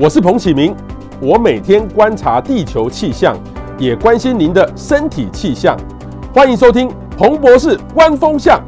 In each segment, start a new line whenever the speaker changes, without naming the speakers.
我是彭启明，我每天观察地球气象，也关心您的身体气象。欢迎收听彭博士观风向。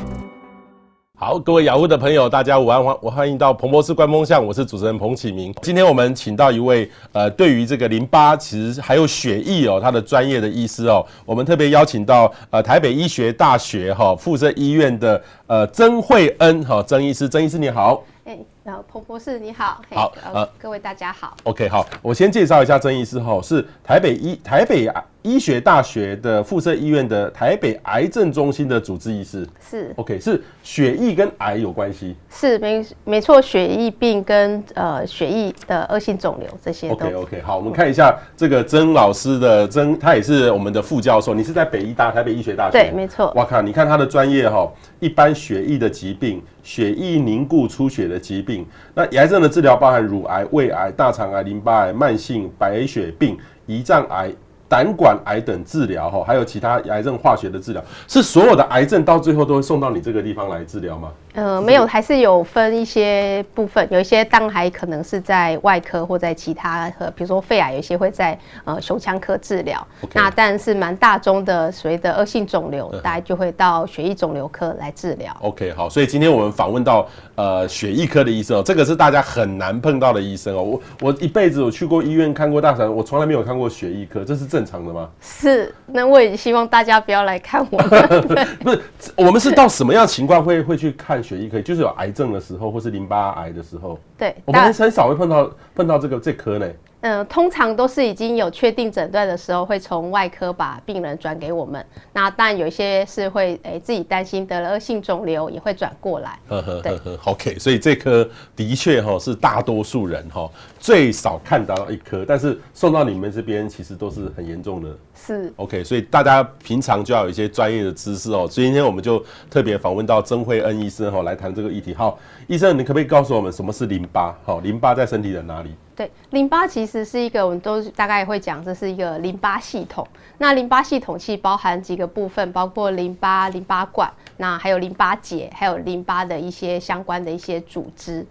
好，各位雅虎的朋友，大家午安，欢我欢迎到彭博士观风向，我是主持人彭启明。今天我们请到一位呃，对于这个淋巴其实还有血液哦，他的专业的医师哦，我们特别邀请到呃台北医学大学哈附设医院的呃曾惠恩哈曾医师，曾医师你好。
哎，然后彭博士你好，
好，
呃，各位大家好。
OK，好，我先介绍一下曾医师哈，是台北医台北医学大学的附设医院的台北癌症中心的主治医师。
是
，OK，是血液跟癌有关系？
是，没没错，血液病跟呃血液的恶性肿瘤这些。
OK OK，好，我们看一下这个曾老师的曾，他也是我们的副教授。你是在北医大台北医学大学？
对，没错。
哇靠，你看他的专业哈，一般血液的疾病。血液凝固出血的疾病，那癌症的治疗包含乳癌、胃癌、大肠癌、淋巴癌、慢性白血病、胰脏癌。胆管癌等治疗哈，还有其他癌症化学的治疗，是所有的癌症到最后都会送到你这个地方来治疗吗？
呃，没有，还是有分一些部分，有一些当然还可能是在外科或在其他和，比如说肺癌，有一些会在呃胸腔科治疗。那但是蛮大宗的所谓的恶性肿瘤，大家就会到血液肿瘤科来治疗。
OK，好，所以今天我们访问到呃血液科的医生哦，这个是大家很难碰到的医生哦。我我一辈子我去过医院看过大肠，我从来没有看过血液科，这是正。常的吗？
是，那我也希望大家不要来看我。
不是，我们是到什么样情况会会去看血液科？就是有癌症的时候，或是淋巴癌的时候。
对，
我们很少会碰到碰到这个这科呢。
嗯、呃，通常都是已经有确定诊断的时候，会从外科把病人转给我们。那当然有一些是会诶、欸、自己担心得了恶性肿瘤，也会转过来。
呵呵呵呵，OK。所以这科的确哈是大多数人哈最少看到一颗，但是送到你们这边其实都是很严重的。
是
OK，所以大家平常就要有一些专业的知识哦。所以今天我们就特别访问到曾惠恩医生哈来谈这个议题。好，医生，你可不可以告诉我们什么是淋巴？好，淋巴在身体的哪里？
对，淋巴其实是一个，我们都大概会讲，这是一个淋巴系统。那淋巴系统其实包含几个部分，包括淋巴、淋巴管，那还有淋巴结，还有淋巴的一些相关的一些组织。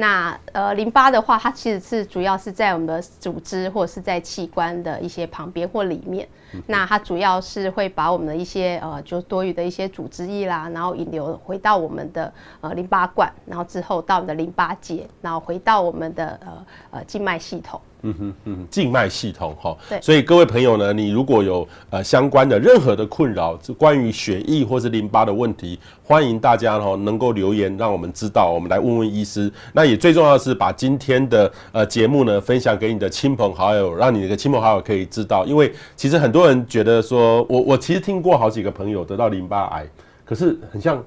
那呃，淋巴的话，它其实是主要是在我们的组织或者是在器官的一些旁边或里面。那它主要是会把我们的一些呃，就多余的一些组织液啦，然后引流回到我们的呃淋巴管，然后之后到我们的淋巴结，然后回到我们的呃呃静脉系统。
嗯哼嗯，静脉系统哈，对，所以各位朋友呢，你如果有呃相关的任何的困扰，是关于血液或是淋巴的问题，欢迎大家哈能够留言让我们知道，我们来问问医师。那也最重要的是把今天的呃节目呢分享给你的亲朋好友，让你的亲朋好友可以知道，因为其实很多多人觉得说，我我其实听过好几个朋友得到淋巴癌，可是很像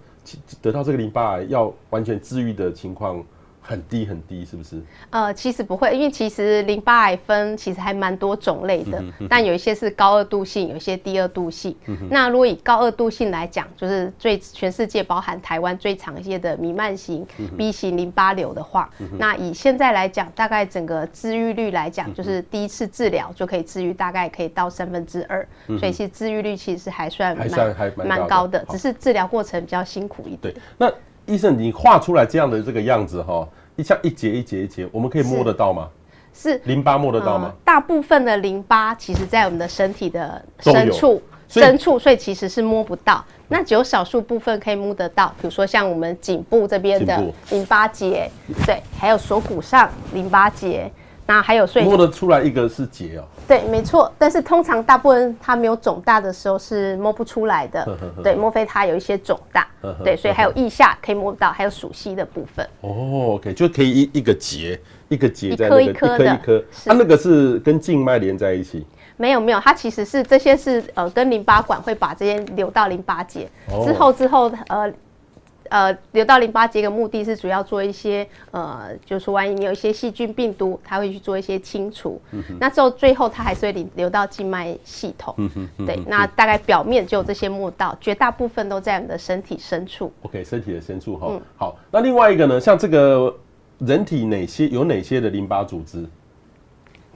得到这个淋巴癌要完全治愈的情况。很低很低，是不是？
呃，其实不会，因为其实淋巴癌分其实还蛮多种类的，嗯、但有一些是高二度性，有一些低二度性。嗯、那如果以高二度性来讲，就是最全世界包含台湾最常见的弥漫型 B 型淋巴瘤的话，嗯、那以现在来讲，大概整个治愈率来讲，就是第一次治疗就可以治愈，大概可以到三分之二，所以其实治愈率其实还算蛮蛮高的，高的只是治疗过程比较辛苦一点。
对，那。医生，你画出来这样的这个样子哈，一像一节一节一节，我们可以摸得到吗？
是，是
淋巴摸得到吗？呃，大部分的淋巴其实在我们的身体的深处，深处，所以其实是摸不到。那只有少数部分可以摸得到，比如说像我们颈部这边的淋巴结，对，还有锁骨上淋巴结。那还有，所以摸得出来一个是结哦。对，没错。但是通常大部分它没有肿大的时候是摸不出来的。对，莫非它有一些肿大？对，所以还有腋下可以摸到，还有属膝的部分。哦，OK，就可以一一个结，一个结在那个一颗一颗的。一颗，它那个是跟静脉连在一起？没有没有，它其实是这些是呃跟淋巴管会把这些流到淋巴结之后之后呃。呃，流到淋巴结的目的是主要做一些呃，就是万一你有一些细菌、病毒，它会去做一些清除。嗯、那之后最后它还是会流到静脉系统。嗯哼，对，那大概表面就有这些摸到，绝大部分都在我们的身体深处。OK，身体的深处哈。嗯、好，那另外一个呢，像这个人体哪些有哪些的淋巴组织？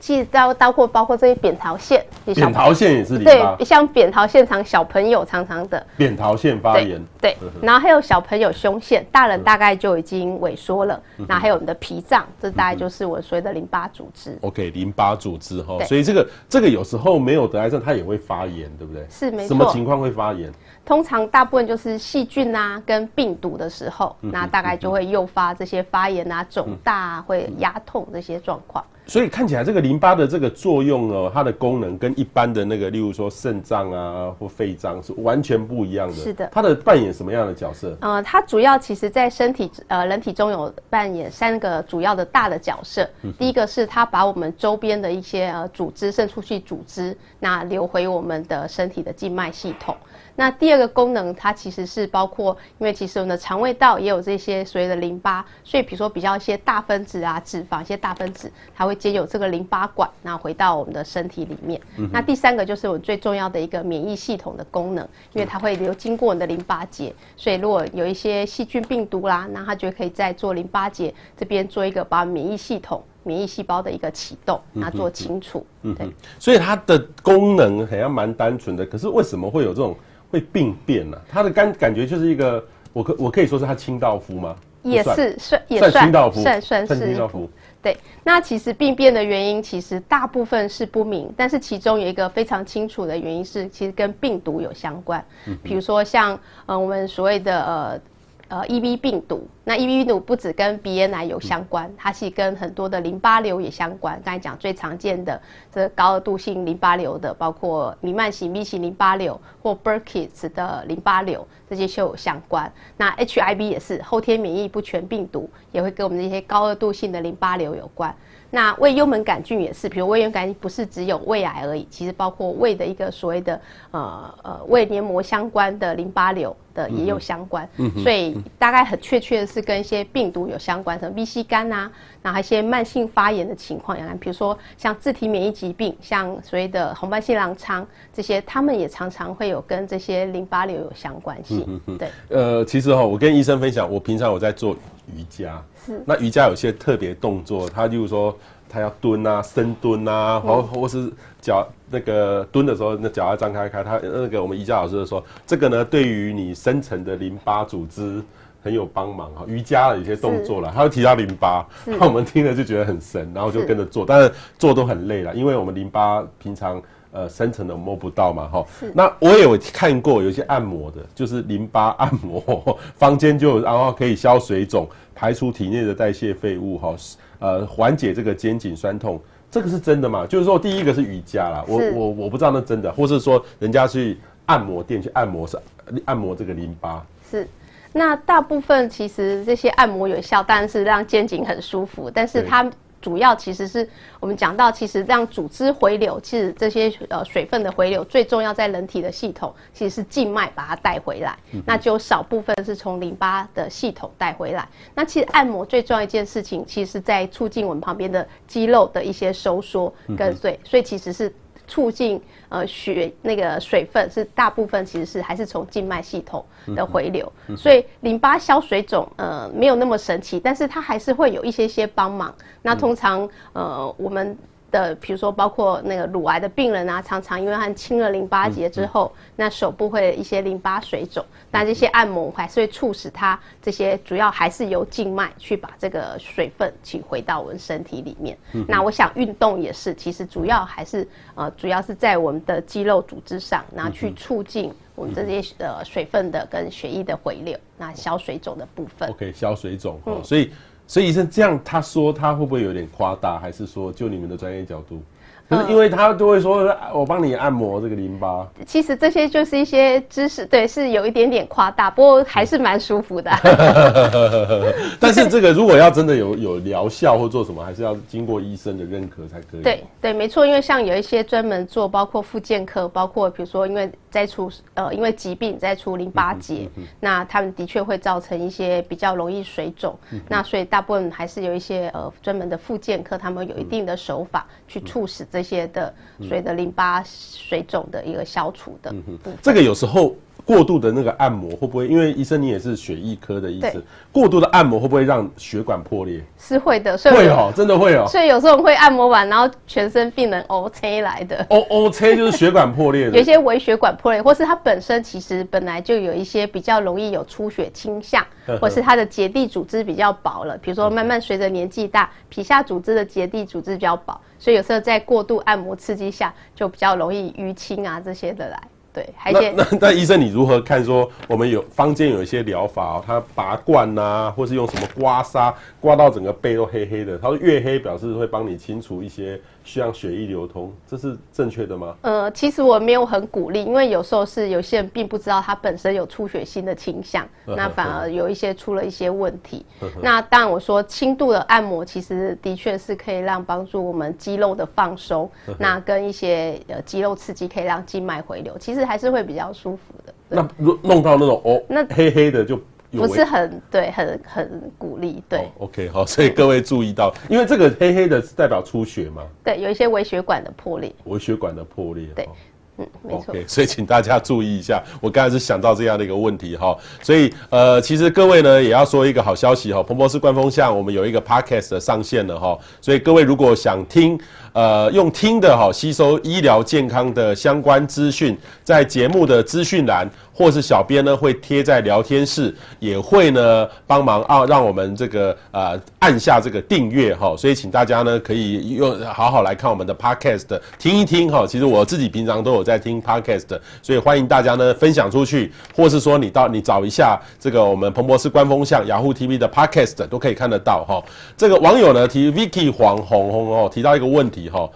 其实包包括包括这些扁桃腺，
扁桃腺也是淋巴，
对，像扁桃腺常小朋友常常的
扁桃腺发炎，
对，对然后还有小朋友胸腺，大人大概就已经萎缩了，嗯、然后还有我们的脾脏，这大概就是我所谓的淋巴组织。
OK，淋巴组织哈，所以这个这个有时候没有得癌症，它也会发炎，对不对？
是没错。
什么情况会发炎？
通常大部分就是细菌啊跟病毒的时候，嗯、那大概就会诱发这些发炎啊、肿大啊、嗯、会压痛这些状况。
所以看起来这个淋巴的这个作用哦，它的功能跟一般的那个，例如说肾脏啊或肺脏是完全不一样的。
是的。
它的扮演什么样的角色？
呃，它主要其实在身体呃人体中有扮演三个主要的大的角色。嗯、第一个是它把我们周边的一些呃组织渗出去组织，那流回我们的身体的静脉系统。那第二个功能，它其实是包括，因为其实我们的肠胃道也有这些所谓的淋巴，所以比如说比较一些大分子啊、脂肪、一些大分子，它会经由这个淋巴管，然后回到我们的身体里面。嗯、那第三个就是我们最重要的一个免疫系统的功能，因为它会流经过我们的淋巴结，所以如果有一些细菌、病毒啦，那它就可以在做淋巴结这边做一个把免疫系统、免疫细胞的一个启动，那做清除。嗯，对。
所以它的功能好像蛮单纯的，可是为什么会有这种？会病变呢、啊？他的感感觉就是一个，我可我可以说是他清道夫吗？
也是算也
算清道夫，
算算是清道夫。对，那其实病变的原因其实大部分是不明，但是其中有一个非常清楚的原因是，其实跟病毒有相关。嗯，比如说像呃我们所谓的呃。呃，EB 病毒，那 EB 病毒不只跟鼻咽癌有相关，它是跟很多的淋巴瘤也相关。刚才讲最常见的这高额度性淋巴瘤的，包括弥漫型 B 型淋巴瘤或 Burkitt 的淋巴瘤，这些就有相关。那 HIV 也是后天免疫不全病毒，也会跟我们这些高额度性的淋巴瘤有关。那胃幽门杆菌也是，比如胃幽门杆菌不是只有胃癌而已，其实包括胃的一个所谓的呃呃胃黏膜相关的淋巴瘤的也有相关，嗯、所以大概很确切的是跟一些病毒有相关，什么 VC 肝啊，然后一些慢性发炎的情况，比如说像自体免疫疾病，像所谓的红斑性狼疮这些，他们也常常会有跟这些淋巴瘤有相关性。嗯嗯对，
呃，其实哈，我跟医生分享，我平常我在做瑜伽，是。那瑜伽有些特别动作，它就是说他要蹲啊，深蹲啊，或、嗯、或是脚那个蹲的时候，那脚要张开开。他那个我们瑜伽老师就说，这个呢对于你深层的淋巴组织很有帮忙哈。瑜伽的有些动作啦，他会提到淋巴，那我们听了就觉得很神，然后就跟着做，但是做都很累了，因为我们淋巴平常。呃，深层的摸不到嘛，哈。那我也有看过有些按摩的，就是淋巴按摩，坊间就然后可以消水肿，排除体内的代谢废物，哈，呃，缓解这个肩颈酸痛，这个是真的吗？就是说，第一个是瑜伽啦，我我我不知道那真的，或是说人家去按摩店去按摩是按摩这个淋巴。
是，那大部分其实这些按摩有效，但是让肩颈很舒服，但是它。主要其实是我们讲到，其实让组织回流，其实这些呃水分的回流最重要，在人体的系统其实是静脉把它带回来，那就少部分是从淋巴的系统带回来。那其实按摩最重要一件事情，其实在促进我们旁边的肌肉的一些收缩跟所以，所以其实是。促进呃血那个水分是大部分其实是还是从静脉系统的回流，所以淋巴消水肿呃没有那么神奇，但是它还是会有一些些帮忙。那通常呃我们。的，比如说包括那个乳癌的病人啊，常常因为他清了淋巴结之后，嗯嗯、那手部会有一些淋巴水肿，那这些按摩还是会促使它这些主要还是由静脉去把这个水分取回到我们身体里面。嗯、那我想运动也是，其实主要还是呃主要是在我们的肌肉组织上，那去促进我们这些呃水分的跟血液的回流，那消水肿的部分。
OK，消水肿，嗯，所以。所以医生这样他说他会不会有点夸大，还是说就你们的专业角度？可是因为他就会说，我帮你按摩这个淋巴。
其实这些就是一些知识，对，是有一点点夸大，不过还是蛮舒服的。
但是这个如果要真的有 有疗效或做什么，还是要经过医生的认可才可以。
对对，没错，因为像有一些专门做，包括复健科，包括比如说因为在除呃因为疾病在除淋巴结，嗯嗯嗯、那他们的确会造成一些比较容易水肿，嗯、那所以大部分还是有一些呃专门的复健科，他们有一定的手法去促使。这些的水的淋巴水肿的一个消除的，
这个有时候过度的那个按摩会不会？因为医生你也是血液科的医生，过度的按摩会不会让血管破裂？
是会的，所以
会哦，真的会哦。
所以有时候会按摩完，然后全身病人 O C 来的。
O O C 就是血管破裂的，
有一些微血管破裂，或是它本身其实本来就有一些比较容易有出血倾向，或是它的结缔组织比较薄了。比如说慢慢随着年纪大，皮下组织的结缔组织比较薄，所以有时候在过度按摩刺激下，就比较容易淤青啊这些的来。对，还那
那那医生，你如何看说我们有坊间有一些疗法哦，它拔罐呐、啊，或是用什么刮痧刮到整个背都黑黑的，他说越黑表示会帮你清除一些。需要血液流通，这是正确的吗？
呃，其实我没有很鼓励，因为有时候是有些人并不知道他本身有出血性的倾向，那反而有一些出了一些问题。那当然，我说轻度的按摩其实的确是可以让帮助我们肌肉的放松，那跟一些呃肌肉刺激可以让静脉回流，其实还是会比较舒服的。
那弄到那种哦，那黑黑的就。
不是很对，很很鼓励，对。
Oh, OK，好，所以各位注意到，因为这个黑黑的是代表出血嘛？
对，有一些微血管的破裂。
微血管的破裂，
对，嗯，没
错。所以请大家注意一下，我刚才是想到这样的一个问题哈。所以呃，其实各位呢也要说一个好消息哈，彭博士观风向我们有一个 Podcast 的上线了哈。所以各位如果想听。呃，用听的哈吸收医疗健康的相关资讯，在节目的资讯栏，或是小编呢会贴在聊天室，也会呢帮忙啊，让我们这个呃按下这个订阅哈，所以请大家呢可以用好好来看我们的 podcast 听一听哈。其实我自己平常都有在听 podcast，所以欢迎大家呢分享出去，或是说你到你找一下这个我们彭博士官方向 Yahoo TV 的 podcast 都可以看得到哈。这个网友呢提 Vicky 黄红红哦提到一个问题。哈，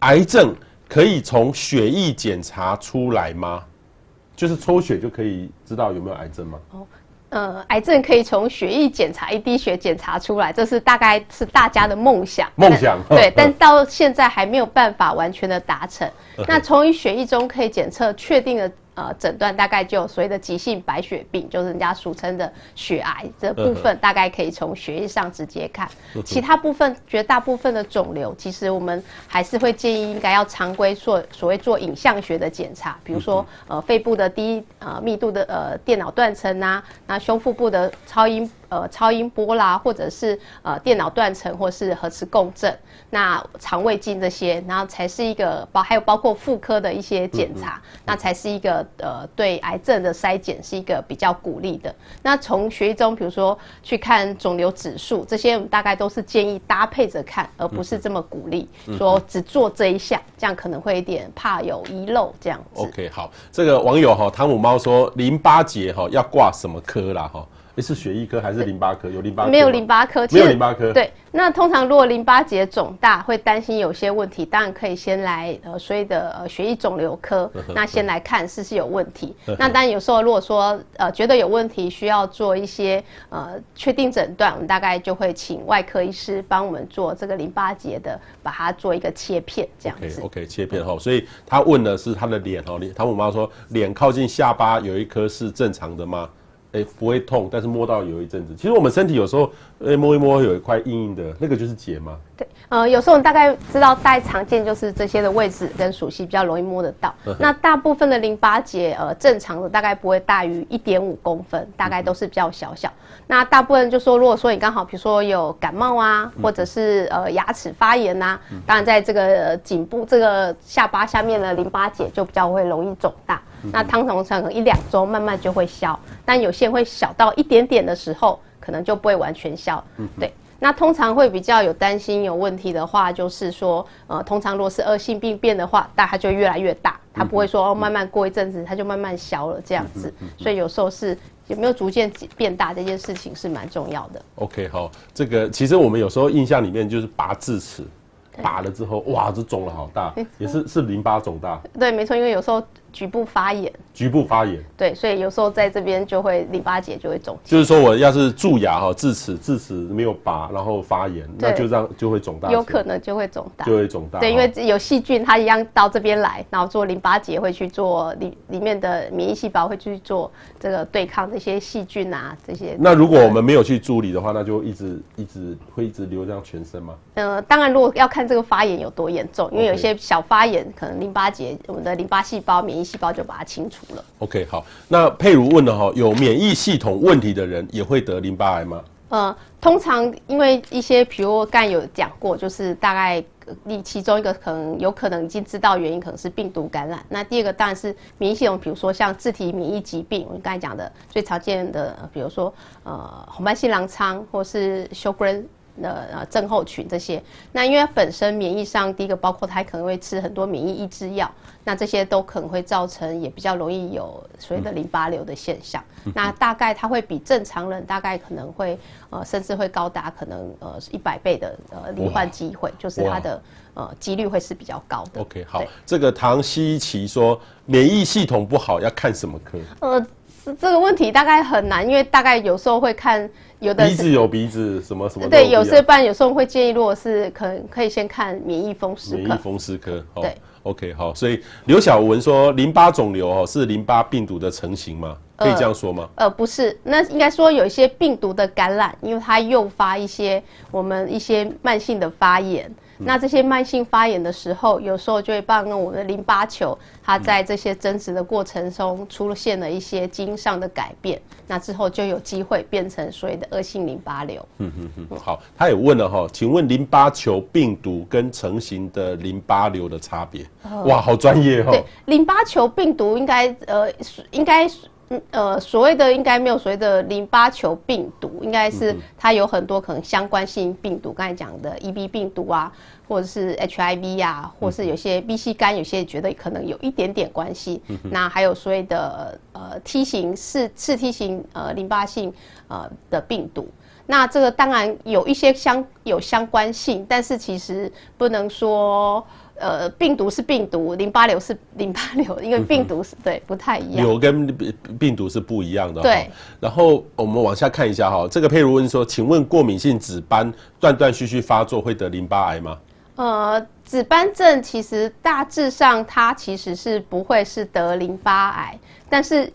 癌症可以从血液检查出来吗？就是抽血就可以知道有没有癌症吗？哦，
呃，癌症可以从血液检查一滴血检查出来，这是大概是大家的梦想。
梦想
对，但到现在还没有办法完全的达成。那从血液中可以检测确定的。呃，诊断大概就所谓的急性白血病，就是人家俗称的血癌这部分，大概可以从血液上直接看。其他部分，绝大部分的肿瘤，其实我们还是会建议应该要常规做所谓做影像学的检查，比如说呃肺部的低呃密度的呃电脑断层啊，那胸腹部的超音。呃，超音波啦，或者是呃电脑断层，或是核磁共振，那肠胃镜这些，然后才是一个包，还有包括妇科的一些检查，嗯嗯、那才是一个呃对癌症的筛检是一个比较鼓励的。那从血液中，比如说去看肿瘤指数，这些我们大概都是建议搭配着看，而不是这么鼓励、嗯、说只做这一项，这样可能会有点怕有遗漏这样子。
OK，好，这个网友哈汤姆猫说淋巴结哈要挂什么科啦哈？是血液科还是淋巴科？有淋巴科？
没有淋巴科，
没有淋巴科。
对，那通常如果淋巴结肿大，会担心有些问题，当然可以先来呃所谓的呃血液肿瘤科，那先来看是不是有问题。那当然有时候如果说呃觉得有问题，需要做一些呃确定诊断，我们大概就会请外科医师帮我们做这个淋巴结的，把它做一个切片这样子。
OK，, okay 切片哈。所以他问的是他的脸哈，他我妈说脸靠近下巴有一颗是正常的吗？哎、不会痛，但是摸到有一阵子。其实我们身体有时候，哎、摸一摸有一块硬硬的，那个就是结吗？
对，呃，有时候我们大概知道，大概常见就是这些的位置跟属性比较容易摸得到。那大部分的淋巴结，呃，正常的大概不会大于一点五公分，大概都是比较小小。那大部分就说，如果说你刚好比如说有感冒啊，或者是呃牙齿发炎呐、啊，当然在这个颈部这个下巴下面的淋巴结就比较会容易肿大。那汤通常可能一两周慢慢就会消，但有些会小到一点点的时候，可能就不会完全消。嗯对，那通常会比较有担心有问题的话，就是说，呃，通常如果是恶性病变的话，但它就越来越大，它不会说哦，慢慢过一阵子它就慢慢消了这样子。所以有时候是有没有逐渐变大这件事情是蛮重要的。
OK，好，这个其实我们有时候印象里面就是拔智齿，拔了之后哇，这肿了好大，也是是淋巴肿大。
对，没错，因为有时候。局部发炎，
局部发炎，
对，所以有时候在这边就会淋巴结就会肿。
就是说我要是蛀牙哈，智齿智齿没有拔，然后发炎，那就这样就会肿大，
有可能就会肿大，
就会肿大。
对，因为有细菌，它一样到这边来，然后做淋巴结会去做里里面的免疫细胞会去做这个对抗这些细菌啊这些。
那如果我们没有去处理的话，那就一直一直会一直流这样全身吗？
呃，当然如果要看这个发炎有多严重，因为有些小发炎可能淋巴结我们的淋巴细胞免免疫细胞就把它清除了。
OK，好，那佩如问了哈，有免疫系统问题的人也会得淋巴癌吗？
呃，通常因为一些，比如刚才有讲过，就是大概你其中一个可能有可能已经知道原因，可能是病毒感染。那第二个当然是免疫系统，比如说像自体免疫疾病，我们刚才讲的最常见的，比如说呃红斑性狼疮或是休格兰的呃症候群这些。那因为本身免疫上，第一个包括他可能会吃很多免疫抑制药。那这些都可能会造成，也比较容易有所谓的淋巴瘤的现象。嗯、那大概他会比正常人大概可能会呃，甚至会高达可能呃一百倍的呃罹患机会，就是他的呃几率会是比较高的。
OK，好，这个唐希奇说免疫系统不好要看什么科？
呃，这个问题大概很难，因为大概有时候会看有的
鼻子有鼻子什么什么。
对，有些班有时候会建议，如果是可能可以先看免疫风湿科。
免疫风湿科，
对。
OK，好，所以刘晓文说淋巴肿瘤哦是淋巴病毒的成型吗？可以这样说吗？
呃，呃，不是，那应该说有一些病毒的感染，因为它诱发一些我们一些慢性的发炎。那这些慢性发炎的时候，有时候就会帮我们的淋巴球，它在这些增殖的过程中出现了一些基因上的改变，那之后就有机会变成所谓的恶性淋巴瘤。
嗯嗯嗯。好，他也问了哈，请问淋巴球病毒跟成型的淋巴瘤的差别？哇，好专业哦。
对，淋巴球病毒应该呃应该。嗯呃，所谓的应该没有所谓的淋巴球病毒，应该是它有很多可能相关性病毒，刚才讲的 EB 病毒啊，或者是 HIV 啊，或是有些 B C 肝，有些觉得可能有一点点关系。那还有所谓的呃梯形次次梯型呃淋巴性呃的病毒，那这个当然有一些相有相关性，但是其实不能说。呃，病毒是病毒，淋巴瘤是淋巴瘤，因为病毒是、嗯、对不太一样。
瘤跟病毒是不一样的。
对。
然后我们往下看一下哈，这个佩如问说，请问过敏性紫斑断断续续发作会得淋巴癌吗？
呃，紫斑症其实大致上它其实是不会是得淋巴癌，但是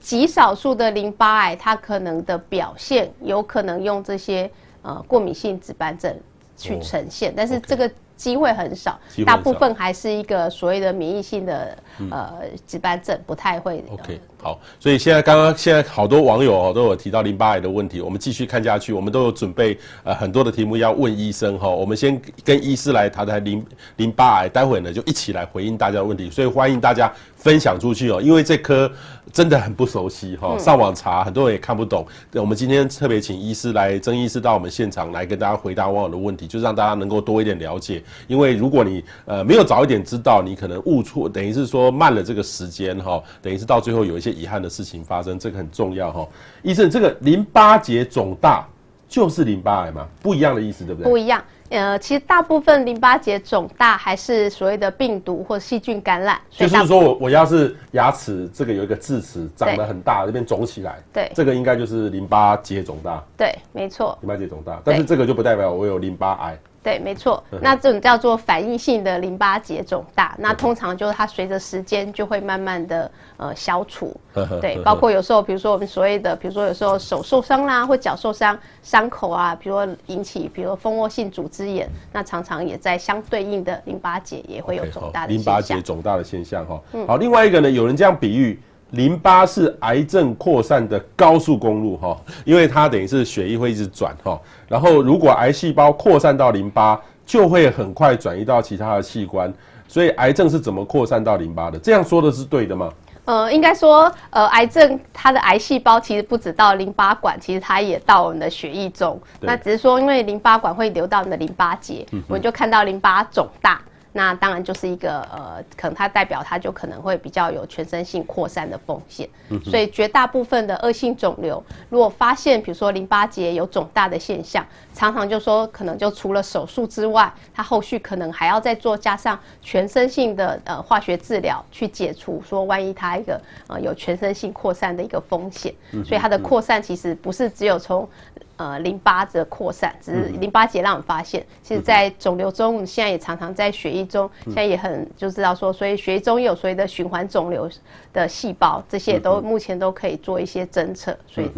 极少数的淋巴癌它可能的表现有可能用这些呃过敏性紫斑症去呈现，哦、但是这个。Okay. 机会很少，大部分还是一个所谓的免疫性的、嗯、呃紫斑症，不太会。
OK，好，所以现在刚刚现在好多网友哦都有提到淋巴癌的问题，我们继续看下去，我们都有准备呃很多的题目要问医生哈，我们先跟医师来谈谈淋淋巴癌，待会呢就一起来回应大家的问题，所以欢迎大家分享出去哦，因为这科真的很不熟悉哈，上网查很多人也看不懂。我们今天特别请医师来，曾医师到我们现场来跟大家回答网友的问题，就是让大家能够多一点了解。因为如果你呃没有早一点知道，你可能误错，等于是说慢了这个时间哈，等于是到最后有一些遗憾的事情发生，这个很重要哈。医生，这个淋巴结肿大就是淋巴癌吗？不一样的意思，对不对？
不一样。呃，其实大部分淋巴结肿大还是所谓的病毒或细菌感染。
就是说我我要是牙齿这个有一个智齿长得很大，这边肿起来，
对，
这个应该就是淋巴结肿大。
对，没错。
淋巴结肿大，但是这个就不代表我有淋巴癌。
对，没错，那这种叫做反应性的淋巴结肿大，那通常就是它随着时间就会慢慢的呃消除。对，包括有时候，比如说我们所谓的，比如说有时候手受伤啦，或脚受伤，伤口啊，比如说引起，比如说蜂窝性组织炎，那常常也在相对应的淋巴结也会有肿大的现象。淋巴结
肿大的现象哈。好，另外一个呢，有人这样比喻。淋巴是癌症扩散的高速公路哈，因为它等于是血液会一直转哈，然后如果癌细胞扩散到淋巴，就会很快转移到其他的器官，所以癌症是怎么扩散到淋巴的？这样说的是对的吗？
呃，应该说，呃，癌症它的癌细胞其实不止到淋巴管，其实它也到我们的血液中，那只是说因为淋巴管会流到你的淋巴结，我们就看到淋巴肿大。那当然就是一个呃，可能它代表它就可能会比较有全身性扩散的风险，嗯所以绝大部分的恶性肿瘤，如果发现比如说淋巴结有肿大的现象，常常就说可能就除了手术之外，它后续可能还要再做加上全身性的呃化学治疗去解除，说万一它一个呃有全身性扩散的一个风险，所以它的扩散其实不是只有从呃淋巴的扩散，只是淋巴结让我们发现，嗯、其实在肿瘤中，现在也常常在血液中，嗯、现在也很就知道说，所以血液中有所谓的循环肿瘤的细胞，这些都、嗯、目前都可以做一些侦测，所以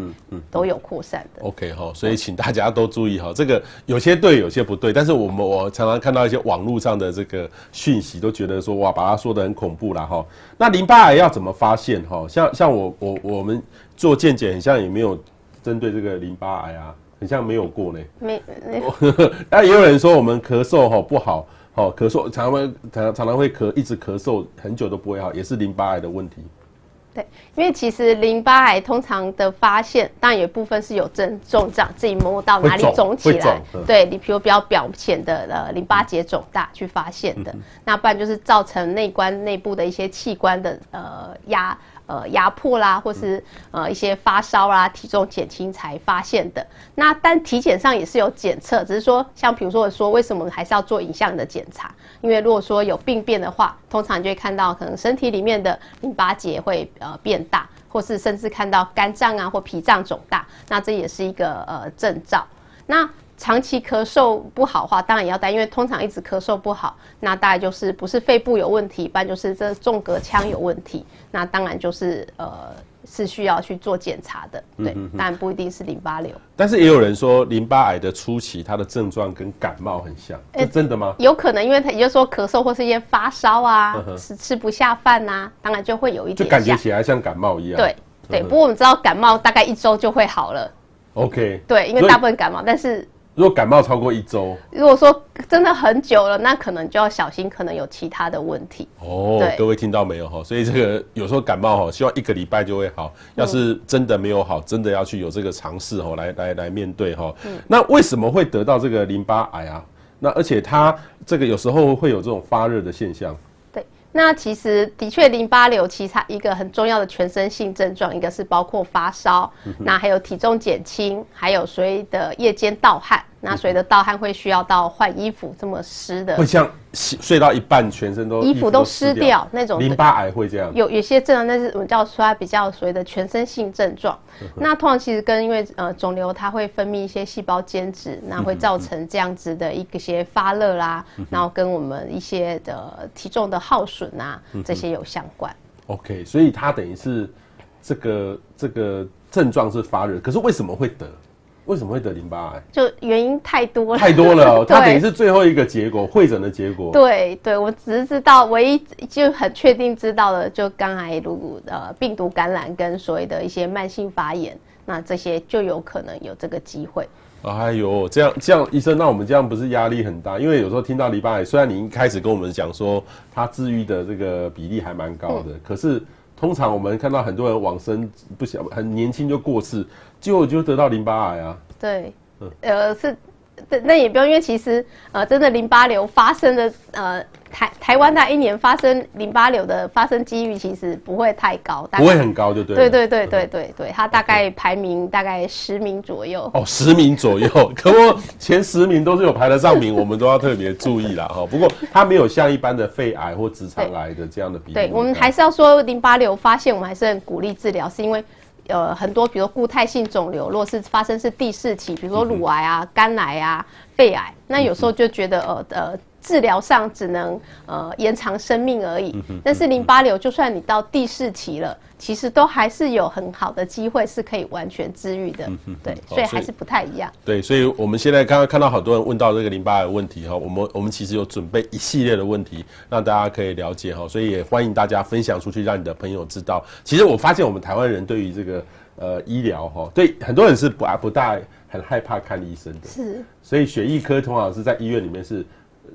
都有扩散的。
OK 哈，所以请大家都注意哈，这个有些对，有些不对，但是我们我常常看到一些网络上的这个讯息，都觉得说哇，把它说的很恐怖啦哈。那淋巴癌要怎么发现哈？像像我我我们做健检，很像也没有。针对这个淋巴癌啊，很像没有过呢。没，但也有人说我们咳嗽哈不好，好咳嗽常常会常常常会咳，一直咳嗽很久都不会好，也是淋巴癌的问题。
对，因为其实淋巴癌通常的发现，当然有一部分是有症状，自己摸到哪里肿起来，对，你比如比较表浅的呃淋巴结肿大去发现的，嗯、那不然就是造成内关内部的一些器官的呃压。呃，压迫啦，或是呃一些发烧啦，体重减轻才发现的。那但体检上也是有检测，只是说像比如说我说为什么还是要做影像的检查？因为如果说有病变的话，通常就会看到可能身体里面的淋巴结会呃变大，或是甚至看到肝脏啊或脾脏肿大，那这也是一个呃征兆。那长期咳嗽不好的话，当然也要带，因为通常一直咳嗽不好，那大概就是不是肺部有问题，一般就是这纵隔腔有问题，那当然就是呃是需要去做检查的，对，嗯、哼哼但不一定是淋巴瘤。
但是也有人说淋巴癌的初期，它的症状跟感冒很像，是真的吗？
有可能，因为他也就是说咳嗽或是一些发烧啊，吃、嗯、哼吃不下饭呐、啊，当然就会有一点，
就感觉起来像感冒一样。
对对，不过我们知道感冒大概一周就会好了。
OK。
对，因为大部分感冒，但是。
如果感冒超过一周，
如果说真的很久了，那可能就要小心，可能有其他的问题。
哦，对各位听到没有哈？所以这个有时候感冒哈，希望一个礼拜就会好。要是真的没有好，真的要去有这个尝试哈，来来来面对哈。嗯。那为什么会得到这个淋巴癌啊？那而且它这个有时候会有这种发热的现象。
对，那其实的确淋巴瘤其实一个很重要的全身性症状，一个是包括发烧，嗯、那还有体重减轻，还有所谓的夜间盗汗。那随着盗汗会需要到换衣服，这么湿的，
会像睡到一半全身都
衣服都湿掉，那种。
淋巴癌会这样？
有有些症状，那是我们叫说它比较所谓的全身性症状。嗯、那通常其实跟因为呃肿瘤它会分泌一些细胞间质，那会造成这样子的一些发热啦，嗯、然后跟我们一些的体重的耗损啊、嗯、这些有相关。
OK，所以它等于是这个这个症状是发热，可是为什么会得？为什么会得淋巴癌？
就原因太多了，
太多了。它等于是最后一个结果，会诊的结果。
对对，我只是知道，唯一就很确定知道的，就肝癌如呃病毒感染跟所谓的一些慢性发炎，那这些就有可能有这个机会。
哎呦，这样这样，医生，那我们这样不是压力很大？因为有时候听到淋巴癌，虽然你一开始跟我们讲说它治愈的这个比例还蛮高的，嗯、可是通常我们看到很多人往生不小，很年轻就过世。结果就得到淋巴癌啊？
对，嗯、呃是，那也不用，因为其实呃真的淋巴瘤发生的呃台台湾它一年发生淋巴瘤的发生几率其实不会太高，
不会很高就对。
对对对对对对，它大概排名大概十名左右。
哦，十名左右，可不前十名都是有排得上名，我们都要特别注意啦哈。不过它没有像一般的肺癌或直肠癌的这样的比例。
对，我们还是要说淋巴瘤发现，我们还是很鼓励治疗，是因为。呃，很多，比如固态性肿瘤，如果是发生是第四期，比如说乳癌啊、肝癌啊、肺癌，那有时候就觉得呃呃。治疗上只能呃延长生命而已，但是淋巴瘤就算你到第四期了，其实都还是有很好的机会是可以完全治愈的，对，所以还是不太一样。
对，所以我们现在刚刚看到好多人问到这个淋巴癌问题哈，我们我们其实有准备一系列的问题让大家可以了解哈，所以也欢迎大家分享出去，让你的朋友知道。其实我发现我们台湾人对于这个呃医疗哈，对很多人是不不大很害怕看医生的，是，所以血液科通常是在医院里面是。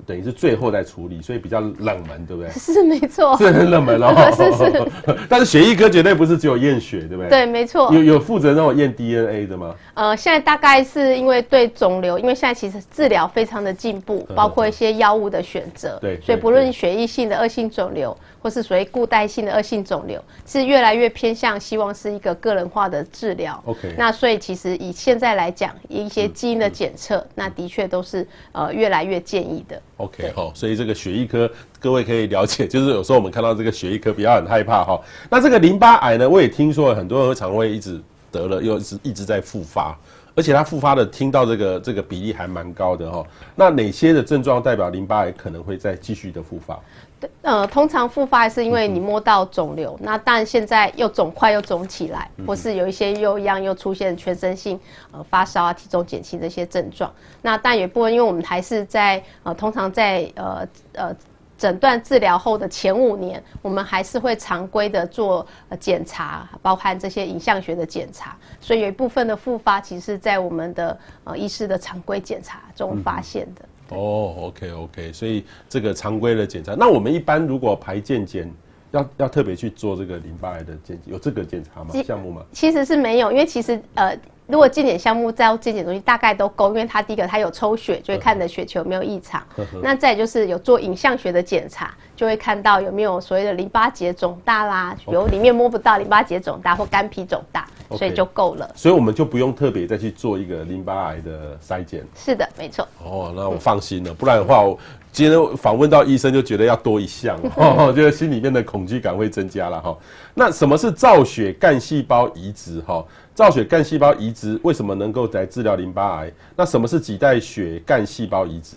等于是最后再处理，所以比较冷门，对不对？
是没错，
是很冷门哦。是是，但是血液科绝对不是只有验血，对不对？
对，没错。有
有负责那种验 DNA 的吗？
呃，现在大概是因为对肿瘤，因为现在其实治疗非常的进步，包括一些药物的选择。对，所以不论血液性的恶性肿瘤，或是属于固态性的恶性肿瘤，是越来越偏向希望是一个个人化的治疗。OK，那所以其实以现在来讲，一些基因的检测，嗯、那的确都是呃越来越建议的。
OK，好对，所以这个血液科各位可以了解，就是有时候我们看到这个血液科比较很害怕哈。那这个淋巴癌呢，我也听说很多人常会一直得了，又一直一直在复发。而且它复发的听到这个这个比例还蛮高的哈。那哪些的症状代表淋巴癌可能会再继续的复发？
对，呃，通常复发是因为你摸到肿瘤，嗯、那但现在又肿块又肿起来，嗯、或是有一些又一样又出现全身性呃发烧啊、体重减轻这些症状。那但有部分，因为我们还是在呃通常在呃呃。诊断治疗后的前五年，我们还是会常规的做检查，包含这些影像学的检查。所以有一部分的复发，其实在我们的呃医师的常规检查中发现的。
嗯、哦，OK OK，所以这个常规的检查，那我们一般如果排健检，要要特别去做这个淋巴癌的检，有这个检查吗？项目吗？
其实是没有，因为其实呃。如果健检项目在健检东西大概都够，因为它第一个它有抽血，就会看的血球有没有异常。那再就是有做影像学的检查，就会看到有没有所谓的淋巴结肿大啦，比如里面摸不到淋巴结肿大或肝脾肿大，所以就够了。
所以我们就不用特别再去做一个淋巴癌的筛检。
是的，没错。
哦，那我放心了，不然的话，我今天访问到医生就觉得要多一项，哦，觉得心里面的恐惧感会增加了哈。那什么是造血干细胞移植哈？造血干细胞移植为什么能够来治疗淋巴癌？那什么是脐带血干细胞移植？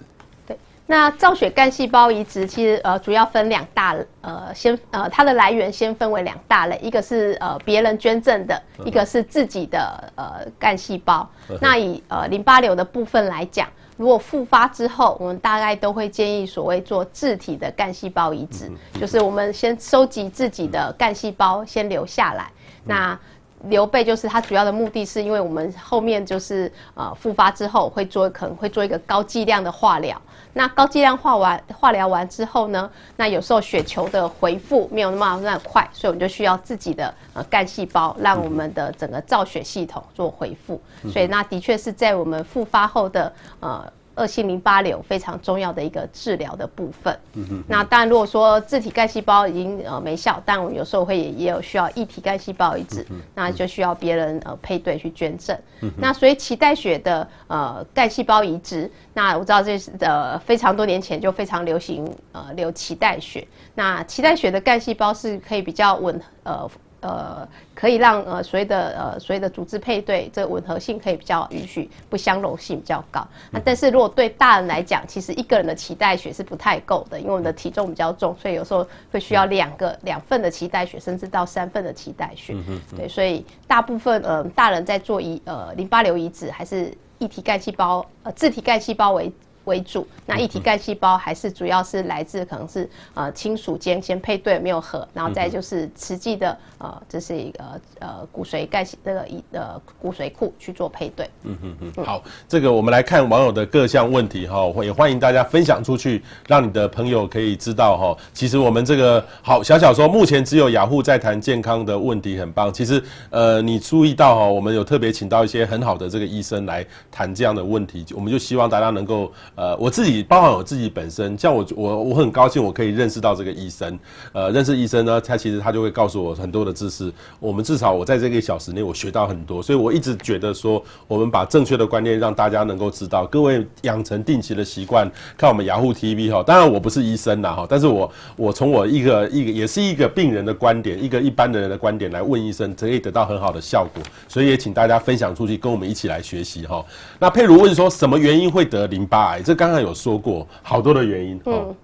对，那造血干细胞移植其实呃主要分两大呃先呃它的来源先分为两大类，一个是呃别人捐赠的，一个是自己的呃干细胞。那以呃淋巴瘤的部分来讲，如果复发之后，我们大概都会建议所谓做自体的干细胞移植，就是我们先收集自己的干细胞先留下来，那。刘备就是它主要的目的是因为我们后面就是呃复发之后会做可能会做一个高剂量的化疗，那高剂量化完化疗完之后呢，那有时候血球的回复没有那么那么快，所以我们就需要自己的呃干细胞让我们的整个造血系统做回复，所以那的确是在我们复发后的呃。恶性淋巴瘤非常重要的一个治疗的部分。嗯哼。那当然，如果说自体干细胞已经呃没效，但我们有时候会也也有需要异体干细胞移植，那就需要别人呃配对去捐赠。嗯。那所以脐带血的呃干细胞移植，那我知道这是的非常多年前就非常流行呃流脐带血。那脐带血的干细胞是可以比较稳呃。呃，可以让呃所谓的呃所谓的组织配对，这个吻合性可以比较允许，不相容性比较高。那但是如果对大人来讲，其实一个人的脐带血是不太够的，因为我们的体重比较重，所以有时候会需要两个两份的脐带血，甚至到三份的脐带血。嗯对，所以大部分呃大人在做移呃淋巴瘤移植，还是异体干细胞呃自体干细胞为。为主，那异体干细胞还是主要是来自可能是呃亲属间先配对没有合，然后再就是实际的呃这是一个呃骨髓干细那个一呃骨髓库去做配对。
嗯嗯嗯。好，这个我们来看网友的各项问题哈，也欢迎大家分享出去，让你的朋友可以知道哈。其实我们这个好小小说目前只有雅虎在谈健康的问题，很棒。其实呃你注意到哈，我们有特别请到一些很好的这个医生来谈这样的问题，我们就希望大家能够。呃，我自己包含我自己本身，像我我我很高兴我可以认识到这个医生，呃，认识医生呢，他其实他就会告诉我很多的知识。我们至少我在这个小时内我学到很多，所以我一直觉得说，我们把正确的观念让大家能够知道，各位养成定期的习惯看我们雅虎 TV 哈。当然我不是医生呐哈，但是我我从我一个一个也是一个病人的观点，一个一般的人的观点来问医生，可以得到很好的效果。所以也请大家分享出去，跟我们一起来学习哈。那佩如问说，什么原因会得淋巴癌？这刚刚有说过好多的原因，嗯，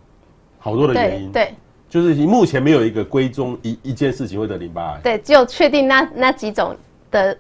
好多的原因，
对，对
就是目前没有一个归宗一一件事情会得淋巴癌，
对，只有确定那那几种的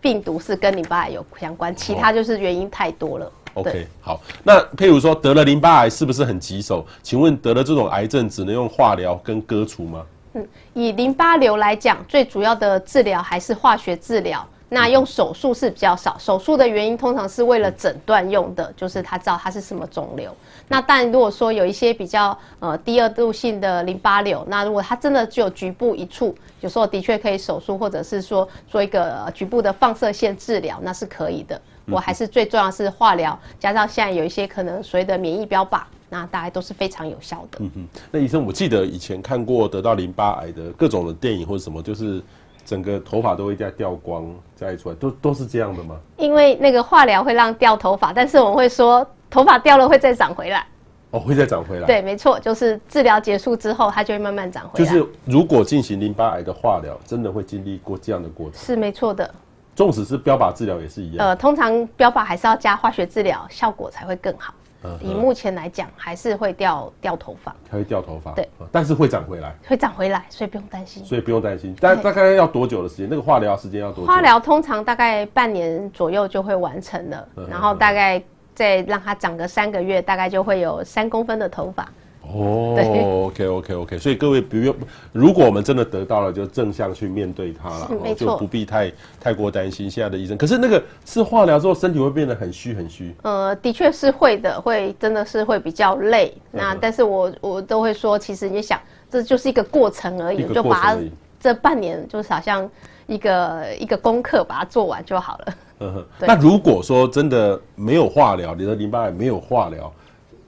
病毒是跟淋巴癌有相关，其他就是原因太多了。
OK，好，那譬如说得了淋巴癌是不是很棘手？请问得了这种癌症只能用化疗跟割除吗？
嗯，以淋巴瘤来讲，最主要的治疗还是化学治疗。那用手术是比较少，手术的原因通常是为了诊断用的，就是他知道他是什么肿瘤。那但如果说有一些比较呃第二度性的淋巴瘤，那如果它真的只有局部一处，有时候的确可以手术，或者是说做一个局部的放射线治疗，那是可以的。我还是最重要是化疗，加上现在有一些可能所谓的免疫标靶，那大概都是非常有效的。嗯哼，
那医生，我记得以前看过得到淋巴癌的各种的电影或者什么，就是。整个头发都会再掉光，再出来，都都是这样的吗？
因为那个化疗会让掉头发，但是我们会说头发掉了会再长回来。
哦，会再长回来。
对，没错，就是治疗结束之后，它就会慢慢长回来。
就是如果进行淋巴癌的化疗，真的会经历过这样的过程。
是没错的。
纵使是标靶治疗也是一样。
呃，通常标靶还是要加化学治疗，效果才会更好。嗯、以目前来讲，还是会掉掉头发，
还会掉头发。
对、
嗯，但是会长回来，
会长回来，所以不用担心。
所以不用担心。但大概要多久的时间？那个化疗时间要多久？
化疗通常大概半年左右就会完成了，嗯、然后大概再让它长个三个月，大概就会有三公分的头发。
哦，OK OK OK，所以各位不用，如果我们真的得到了，就正向去面对它了，
没错，
就不必太太过担心。现在的医生，可是那个吃化疗之后，身体会变得很虚很虚。
呃，的确是会的，会真的是会比较累。那但是我我都会说，其实你想，这就是一个过程而已，就把它这半年就是好像一个一个功课，把它做完就好了。
嗯，那如果说真的没有化疗，你的淋巴癌没有化疗。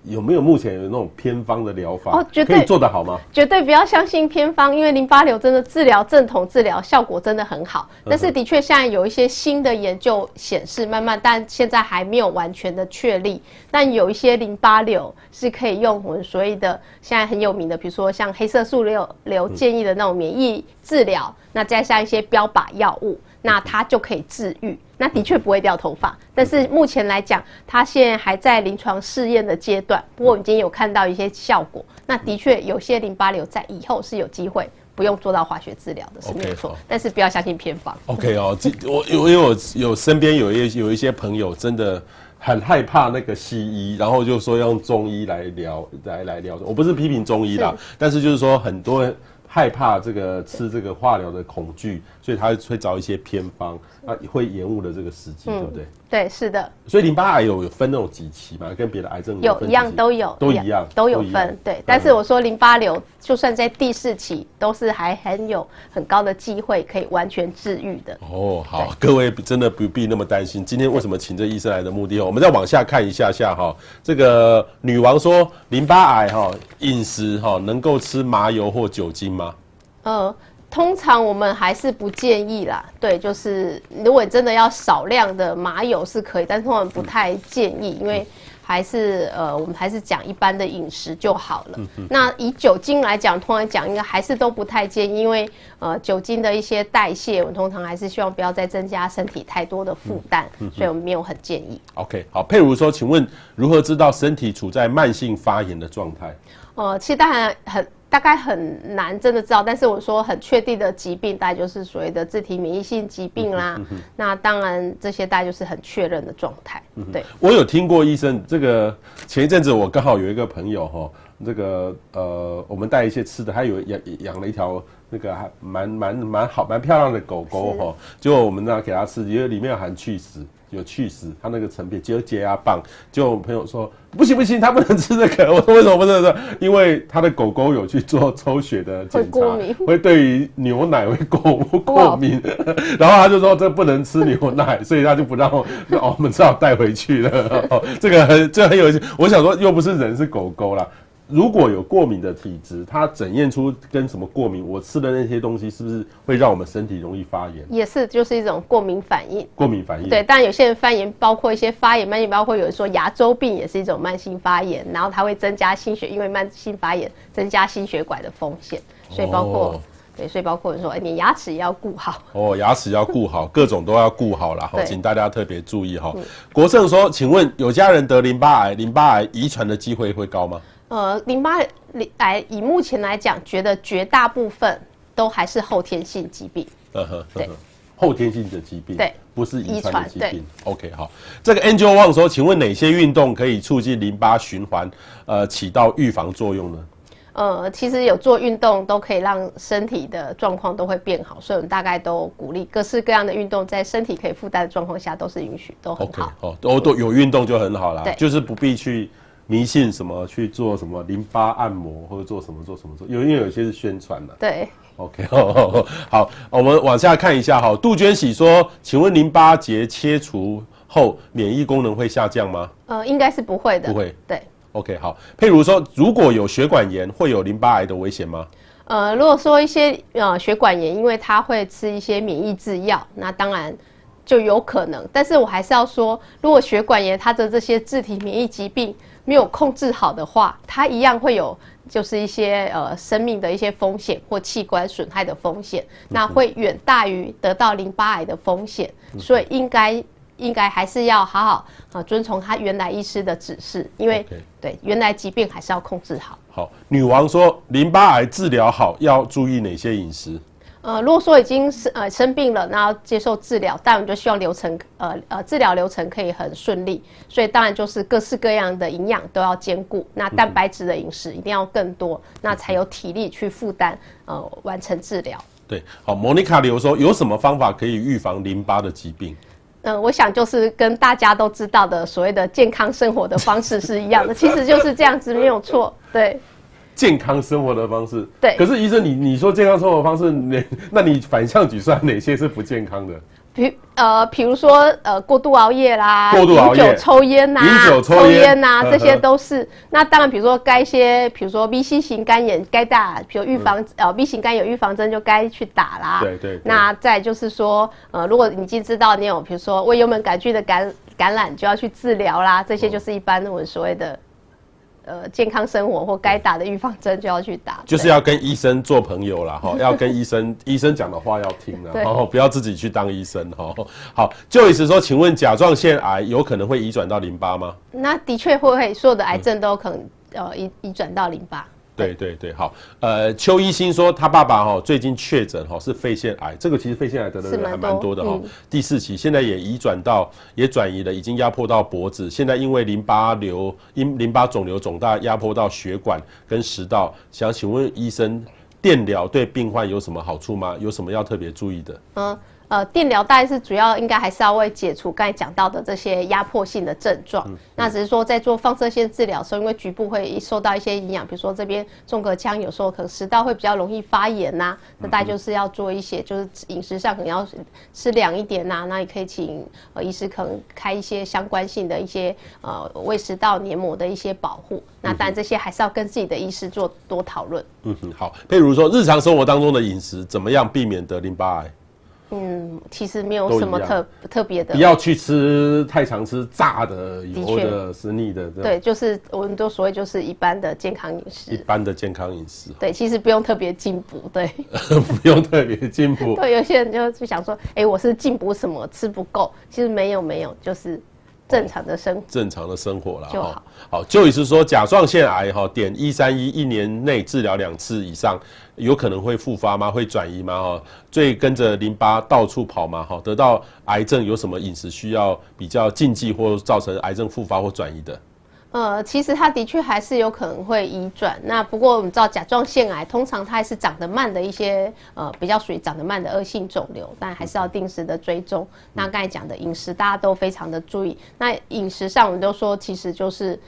有没有目前有那种偏方的疗法？哦，绝对可以做得好吗？
绝对不要相信偏方，因为淋巴瘤真的治疗正统治疗效果真的很好。但是的确，现在有一些新的研究显示，慢慢，但现在还没有完全的确立。但有一些淋巴瘤是可以用我们所谓的现在很有名的，比如说像黑色素瘤瘤建议的那种免疫治疗，那加上一些标靶药物，那它就可以治愈。那的确不会掉头发，但是目前来讲，它现在还在临床试验的阶段。不过我已经有看到一些效果。那的确有些淋巴瘤在以后是有机会不用做到化学治疗的，是没错。但是不要相信偏方。
OK 哦，这我因为我有身边有一有一些朋友真的很害怕那个西医，然后就说用中医来疗来来疗。我不是批评中医啦，但是就是说很多人。害怕这个吃这个化疗的恐惧，所以他会找一些偏方，啊，会延误了这个时机，对不对？
对，是的。
所以淋巴癌有有分那种几期嘛？跟别的癌症
有一样都有，
都一样，
都有分。对，但是我说淋巴瘤，就算在第四期，都是还很有很高的机会可以完全治愈的。
哦，好，各位真的不必那么担心。今天为什么请这医生来的目的？我们再往下看一下下哈。这个女王说，淋巴癌哈饮食哈能够吃麻油或酒精吗？
呃，通常我们还是不建议啦。对，就是如果真的要少量的麻油是可以，但是通常不太建议，因为还是呃，我们还是讲一般的饮食就好了。那以酒精来讲，通常讲应该还是都不太建议，因为呃，酒精的一些代谢，我们通常还是希望不要再增加身体太多的负担，所以我们没有很建议。
OK，好，譬如说，请问如何知道身体处在慢性发炎的状态？
呃，其实当然很。大概很难真的知道，但是我说很确定的疾病，大概就是所谓的自体免疫性疾病啦。嗯嗯、那当然这些大概就是很确认的状态。对，
我有听过医生这个前一阵子我刚好有一个朋友哈，这个呃，我们带一些吃的，他有养养了一条那个还蛮蛮蛮好蛮漂亮的狗狗哈，结果我们呢给他吃，因为里面有含去死。有去死，他那个成品只有解压棒。就我朋友说不行不行，他不能吃这个。我说为什么不能吃？因为他的狗狗有去做抽血的检查，会对于牛奶会过过敏。然后他就说这不能吃牛奶，所以他就不让我，我们只好带回去了。这个很这很有意思。我想说又不是人是狗狗啦。如果有过敏的体质，它检验出跟什么过敏，我吃的那些东西是不是会让我们身体容易发炎？
也是，就是一种过敏反应。
过敏反应。
对，但有些人发炎，包括一些发炎慢性，包括有人说牙周病也是一种慢性发炎，然后它会增加心血，因为慢性发炎增加心血管的风险，所以包括、哦、对，所以包括人说，哎，你牙齿也要顾好。
哦，牙齿要顾好，各种都要顾好了哈，请大家特别注意哈。国盛说，请问有家人得淋巴癌，淋巴癌遗传的机会会高吗？
呃，淋巴癌以目前来讲，觉得绝大部分都还是后天性疾病。
嗯哼，对，后天性的疾病，
对，
不是遗传的疾病。OK，好，这个 Angel Wang 说，请问哪些运动可以促进淋巴循环，呃，起到预防作用呢？
呃，其实有做运动都可以让身体的状况都会变好，所以我们大概都鼓励各式各样的运动，在身体可以负担的状况下都是允许，都很好。
OK，哦，都都有运动就很好啦，就是不必去。迷信什么去做什么淋巴按摩或者做什么做什么做，有因为有些是宣传的。
对
，OK，好，我们往下看一下哈。杜鹃喜说，请问淋巴结切除后免疫功能会下降吗？
呃，应该是不会的。
不会。
对
，OK，好。譬如说，如果有血管炎，会有淋巴癌的危险吗？
呃，如果说一些呃血管炎，因为它会吃一些免疫制药，那当然就有可能。但是我还是要说，如果血管炎它的这些自体免疫疾病。没有控制好的话，它一样会有就是一些呃生命的一些风险或器官损害的风险，那会远大于得到淋巴癌的风险，所以应该应该还是要好好啊遵从他原来医师的指示，因为对原来疾病还是要控制好。
好，女王说淋巴癌治疗好要注意哪些饮食？
呃，如果说已经是呃生病了，那要接受治疗，当然就希望流程呃呃治疗流程可以很顺利，所以当然就是各式各样的营养都要兼顾，那蛋白质的饮食一定要更多，嗯、那才有体力去负担呃完成治疗。
对，好，莫妮卡留说有什么方法可以预防淋巴的疾病？
嗯、呃，我想就是跟大家都知道的所谓的健康生活的方式是一样的，其实就是这样子，没有错，对。
健康生活的方式，
对。
可是医生，你你说健康生活方式，那那你反向举算哪些是不健康的？
比呃，比如说呃，过度熬夜啦，
过度熬夜、
饮酒抽烟呐、
饮酒抽烟
呐、啊，这些都是。那当然，比如说该一些，比如说 B C 型肝炎该打，比如预防、嗯、呃 B 型肝炎有预防针就该去打啦。
对，对对。
那再就是说，呃，如果你已经知道你有，比如说胃幽门杆菌的感感染，就要去治疗啦。这些就是一般我们所谓的。呃，健康生活或该打的预防针就要去打，
就是要跟医生做朋友啦，哈，要跟医生 医生讲的话要听啦，然后不要自己去当医生哈。好，就意思说，请问甲状腺癌有可能会移转到淋巴吗？
那的确会，会，所有的癌症都有可能、嗯、呃移移转到淋巴。
对对对，好，呃，邱一新说他爸爸哈最近确诊哈是肺腺癌，这个其实肺腺癌得的人还蛮多的哈，嗯、第四期现在也移转到也转移了，已经压迫到脖子，现在因为淋巴瘤因淋巴肿瘤肿大压迫到血管跟食道，想请问医生，电疗对病患有什么好处吗？有什么要特别注意的？
嗯。呃，电疗大概是主要应该还是要为解除刚才讲到的这些压迫性的症状。那只是说在做放射线治疗的时候，因为局部会受到一些影响，比如说这边纵隔腔有时候可能食道会比较容易发炎呐、啊。那大概就是要做一些，就是饮食上可能要吃凉一点呐、啊。那也可以请呃医师可能开一些相关性的一些呃胃食道黏膜的一些保护。那当然这些还是要跟自己的医师做多讨论。
嗯哼，好。譬如说日常生活当中的饮食怎么样避免得淋巴癌？
嗯，其实没有什么特特别的，
不要去吃太常吃炸的、油的、吃腻的。
对，就是我们都所谓就是一般的健康饮食。
一般的健康饮食。
对，其实不用特别进补，对。
不用特别进补。
对，有些人就就想说，哎、欸，我是进补什么，吃不够。其实没有，没有，就是。正常的生活，
正常的生活了
就好。
好，就意思说甲状腺癌哈，点一三一一年内治疗两次以上，有可能会复发吗？会转移吗？哈，所以跟着淋巴到处跑吗？哈，得到癌症有什么饮食需要比较禁忌或造成癌症复发或转移的？
呃，其实它的确还是有可能会移转。那不过我们知道甲状腺癌通常它还是长得慢的一些，呃，比较属于长得慢的恶性肿瘤，但还是要定时的追踪。那刚才讲的饮食大家都非常的注意。那饮食上我们都说其实就是。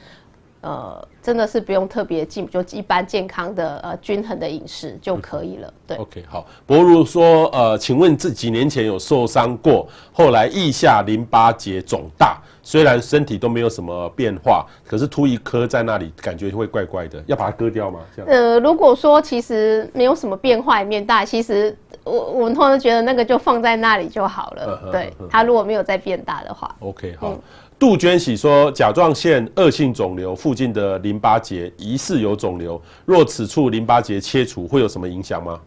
呃，真的是不用特别进，就一般健康的呃均衡的饮食就可以了。嗯、对
，OK，好。博如说，呃，请问这几年前有受伤过，后来腋下淋巴结肿大，虽然身体都没有什么变化，可是突一颗在那里，感觉会怪怪的，要把它割掉吗？这样？
呃，如果说其实没有什么变化，也面大，其实我我们通常觉得那个就放在那里就好了。对，它如果没有再变大的话
，OK，好。嗯杜鹃喜说：甲状腺恶性肿瘤附近的淋巴结疑似有肿瘤，若此处淋巴结切除，会有什么影响吗？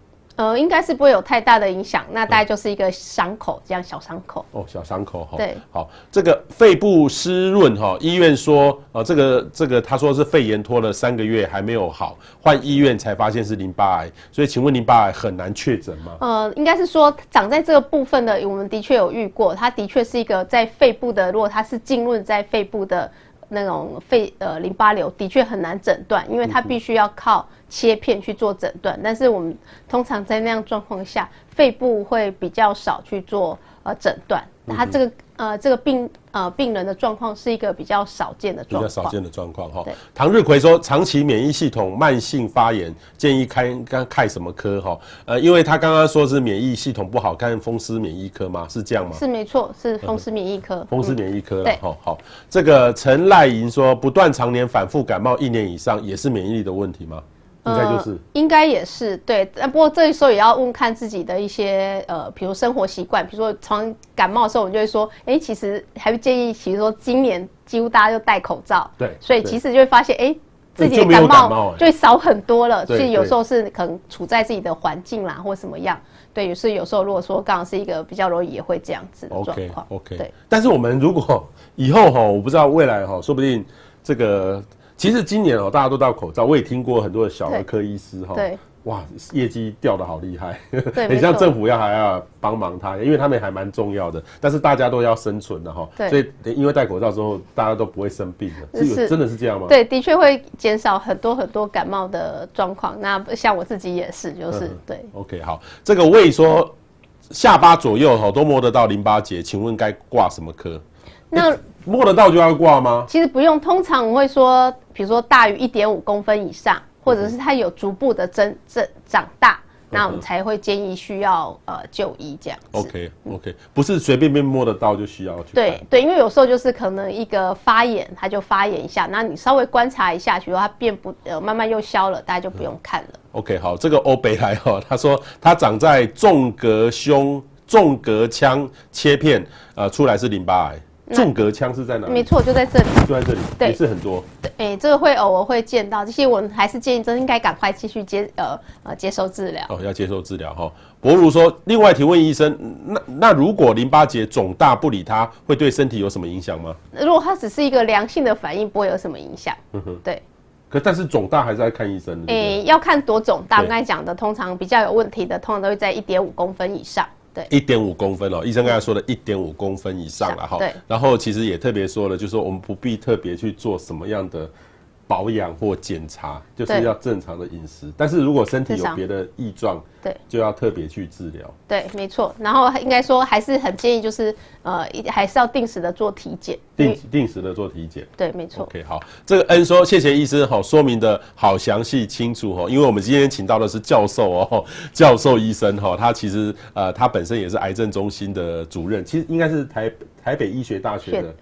呃，应该是不会有太大的影响，那大概就是一个伤口，这样小伤口。
哦，小伤口哈。
对，
好，这个肺部湿润哈，医院说，呃，这个这个他说是肺炎拖了三个月还没有好，换医院才发现是淋巴癌，所以请问淋巴癌很难确诊吗？
呃，应该是说长在这个部分的，我们的确有遇过，它的确是一个在肺部的，如果它是浸润在肺部的。那种肺呃淋巴瘤的确很难诊断，因为它必须要靠切片去做诊断。但是我们通常在那样状况下，肺部会比较少去做呃诊断。他这个。呃，这个病呃病人的状况是一个比较少见的状况，
比较少见的状况哈。唐日奎说，长期免疫系统慢性发炎，建议开刚看什么科哈？呃，因为他刚刚说是免疫系统不好，看风湿免疫科吗？是这样吗？
是没错，是风湿免疫科。
嗯、风湿免疫科对，好好。这个陈赖莹说，不断常年反复感冒一年以上，也是免疫力的问题吗？应该就是，
应该也是对。但不过这时候也要问看自己的一些呃，比如生活习惯，比如说常感冒的时候，我们就会说，哎，其实还会建议，比如说今年几乎大家就戴口罩，
对，
所以其实就会发现，哎，自己的感冒就会少很多了。所以有时候是可能处在自己的环境啦，或什么样。对，有时有时候如果说刚好是一个比较容易也会这样子的状况。
OK OK。对，但是我们如果以后哈，我不知道未来哈，说不定这个。其实今年哦，大家都戴口罩，我也听过很多的小儿科医师哈，对，哇，业绩掉的好厉害，对，很像政府要还要帮忙他，因为他们还蛮重要的，但是大家都要生存的哈，对，所以因为戴口罩之后，大家都不会生病了，是有真的是这样吗？
对，的确会减少很多很多感冒的状况。那像我自己也是，就是对。
OK，好，这个胃说下巴左右哈都摸得到淋巴结，请问该挂什么科？那摸得到就要挂吗？
其实不用，通常我会说。比如说大于一点五公分以上，或者是它有逐步的增增长大，那我们才会建议需要呃就医这样子。
OK OK，不是随便便摸得到就需要去。
对对，因为有时候就是可能一个发炎，它就发炎一下，那你稍微观察一下，比如说它变不呃慢慢又消了，大家就不用看了。
OK，好，这个欧北来哈，他说他长在纵隔胸纵隔腔切片，呃出来是淋巴癌。纵隔腔是在哪里？
没错，就在这里，
就在这里，对，也是很多。
对，哎、欸，这个会偶尔会见到，这些我们还是建议真应该赶快继续接呃呃接受治疗。
哦，要接受治疗哈。博如说，另外提问医生，那那如果淋巴结肿大不理它，会对身体有什么影响吗？
如果它只是一个良性的反应，不会有什么影响。嗯哼，对。
可但是肿大还是要看医生的。哎、
欸，要看多肿大。我刚才讲的，通常比较有问题的，通常都会在一点五公分以上。对，一
点五公分哦，医生刚才说的一点五公分以上了哈。对，然后其实也特别说了，就是说我们不必特别去做什么样的。保养或检查就是要正常的饮食，但是如果身体有别的异状，对，就要特别去治疗。
对，没错。然后应该说还是很建议，就是呃，还是要定时的做体检，
定定时的做体检。
对，没错。
OK，好，这个恩说谢谢医生哈，说明的好详细清楚哈，因为我们今天请到的是教授哦，教授医生哈，他其实呃他本身也是癌症中心的主任，其实应该是台台北医学大学的。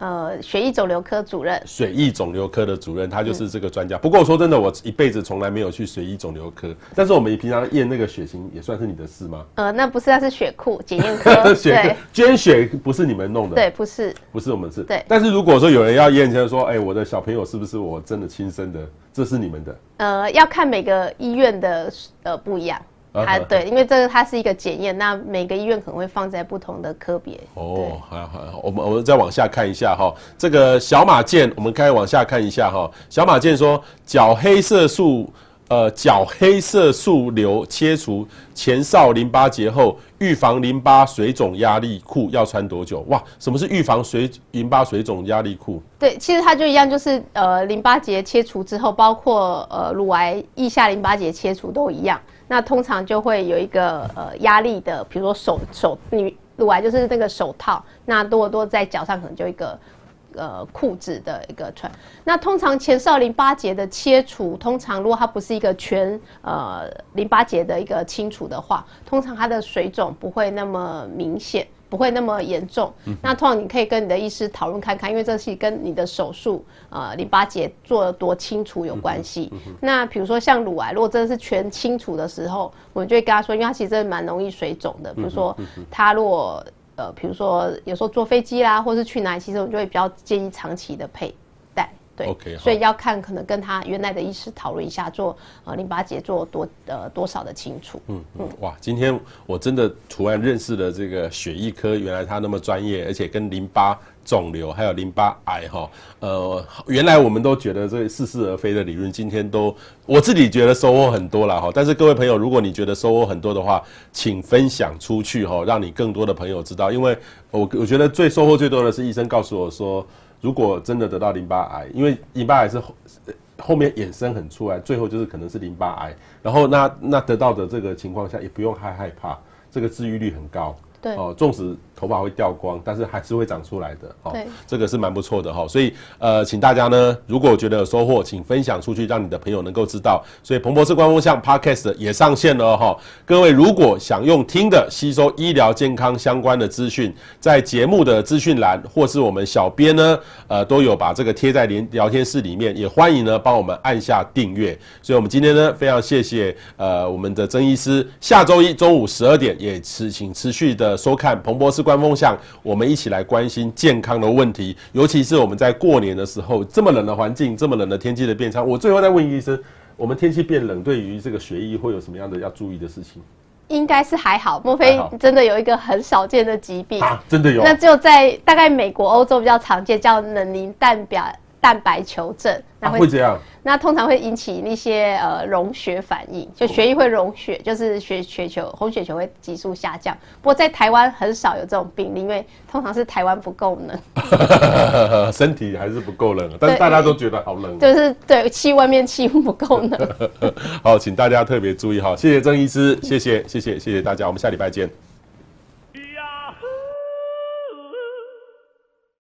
呃，血液肿瘤科主任，
血液肿瘤科的主任，他就是这个专家。嗯、不过我说真的，我一辈子从来没有去血液肿瘤科。但是我们平常验那个血型，也算是你的事吗？
呃，那不是，那是血库检验科。血 对，
捐血不是你们弄的。
对，不是，
不是我们是。
对。
但是如果说有人要验，就是说，哎、欸，我的小朋友是不是我真的亲生的？这是你们的。
呃，要看每个医院的呃不一样。啊，对，因为这个它是一个检验，那每个医院可能会放在不同的科别。
哦，好好，我们我们再往下看一下哈，这个小马健，我们可以往下看一下哈。小马健说，角黑色素，呃，角黑色素瘤切除前哨淋巴结后，预防淋巴水肿压力裤要穿多久？哇，什么是预防水淋巴水肿压力裤？
对，其实它就一样，就是呃，淋巴结切除之后，包括呃，乳癌腋下淋巴结切除都一样。那通常就会有一个呃压力的，比如说手手你乳癌就是那个手套，那多多在脚上可能就一个呃裤子的一个穿。那通常前哨淋巴结的切除，通常如果它不是一个全呃淋巴结的一个清除的话，通常它的水肿不会那么明显。不会那么严重，那通常你可以跟你的医师讨论看看，因为这是跟你的手术，呃，淋巴结做的多清除有关系。那比如说像乳癌，如果真的是全清除的时候，我们就会跟他说，因为他其实真的蛮容易水肿的。比如说他如果呃，比如说有时候坐飞机啦，或是去哪里，其实我们就会比较建议长期的佩戴。对，okay, 所以要看可能跟他原来的医师讨论一下，做呃淋巴结做多呃多少的清除。
嗯嗯，哇，今天我真的突然认识了这个血液科，原来他那么专业，而且跟淋巴肿瘤还有淋巴癌哈，呃，原来我们都觉得这似是而非的理论，今天都我自己觉得收获很多了哈。但是各位朋友，如果你觉得收获很多的话，请分享出去哈，让你更多的朋友知道，因为我我觉得最收获最多的是医生告诉我说。如果真的得到淋巴癌，因为淋巴癌是后后面衍生很出来，最后就是可能是淋巴癌。然后那那得到的这个情况下，也不用太害怕，这个治愈率很高。对哦，纵使头发会掉光，但是还是会长出来的。
哦，对，
这个是蛮不错的哈。所以呃，请大家呢，如果觉得有收获，请分享出去，让你的朋友能够知道。所以彭博士官方向 Podcast 也上线了哈。各位如果想用听的吸收医疗健康相关的资讯，在节目的资讯栏或是我们小编呢，呃，都有把这个贴在连聊天室里面，也欢迎呢帮我们按下订阅。所以我们今天呢，非常谢谢呃我们的曾医师，下周一中午十二点也持请持续的收看彭博士官方向，我们一起来关心健康的问题，尤其是我们在过年的时候，这么冷的环境，这么冷的天气的变差。我最后再问医生，我们天气变冷，对于这个学医会有什么样的要注意的事情？
应该是还好，莫非真的有一个很少见的疾病
啊？真的有？
那就在大概美国、欧洲比较常见，叫冷凝蛋表蛋白球症。
那会这样？
那通常会引起那些呃溶血反应，就血液会溶血，就是血血球红血球会急速下降。不过在台湾很少有这种病例，因为通常是台湾不够冷，
身体还是不够冷，但是大家都觉得好冷，
就是对气外面气温不够冷。
好，请大家特别注意哈，谢谢曾医师，谢谢谢谢谢谢大家，我们下礼拜见。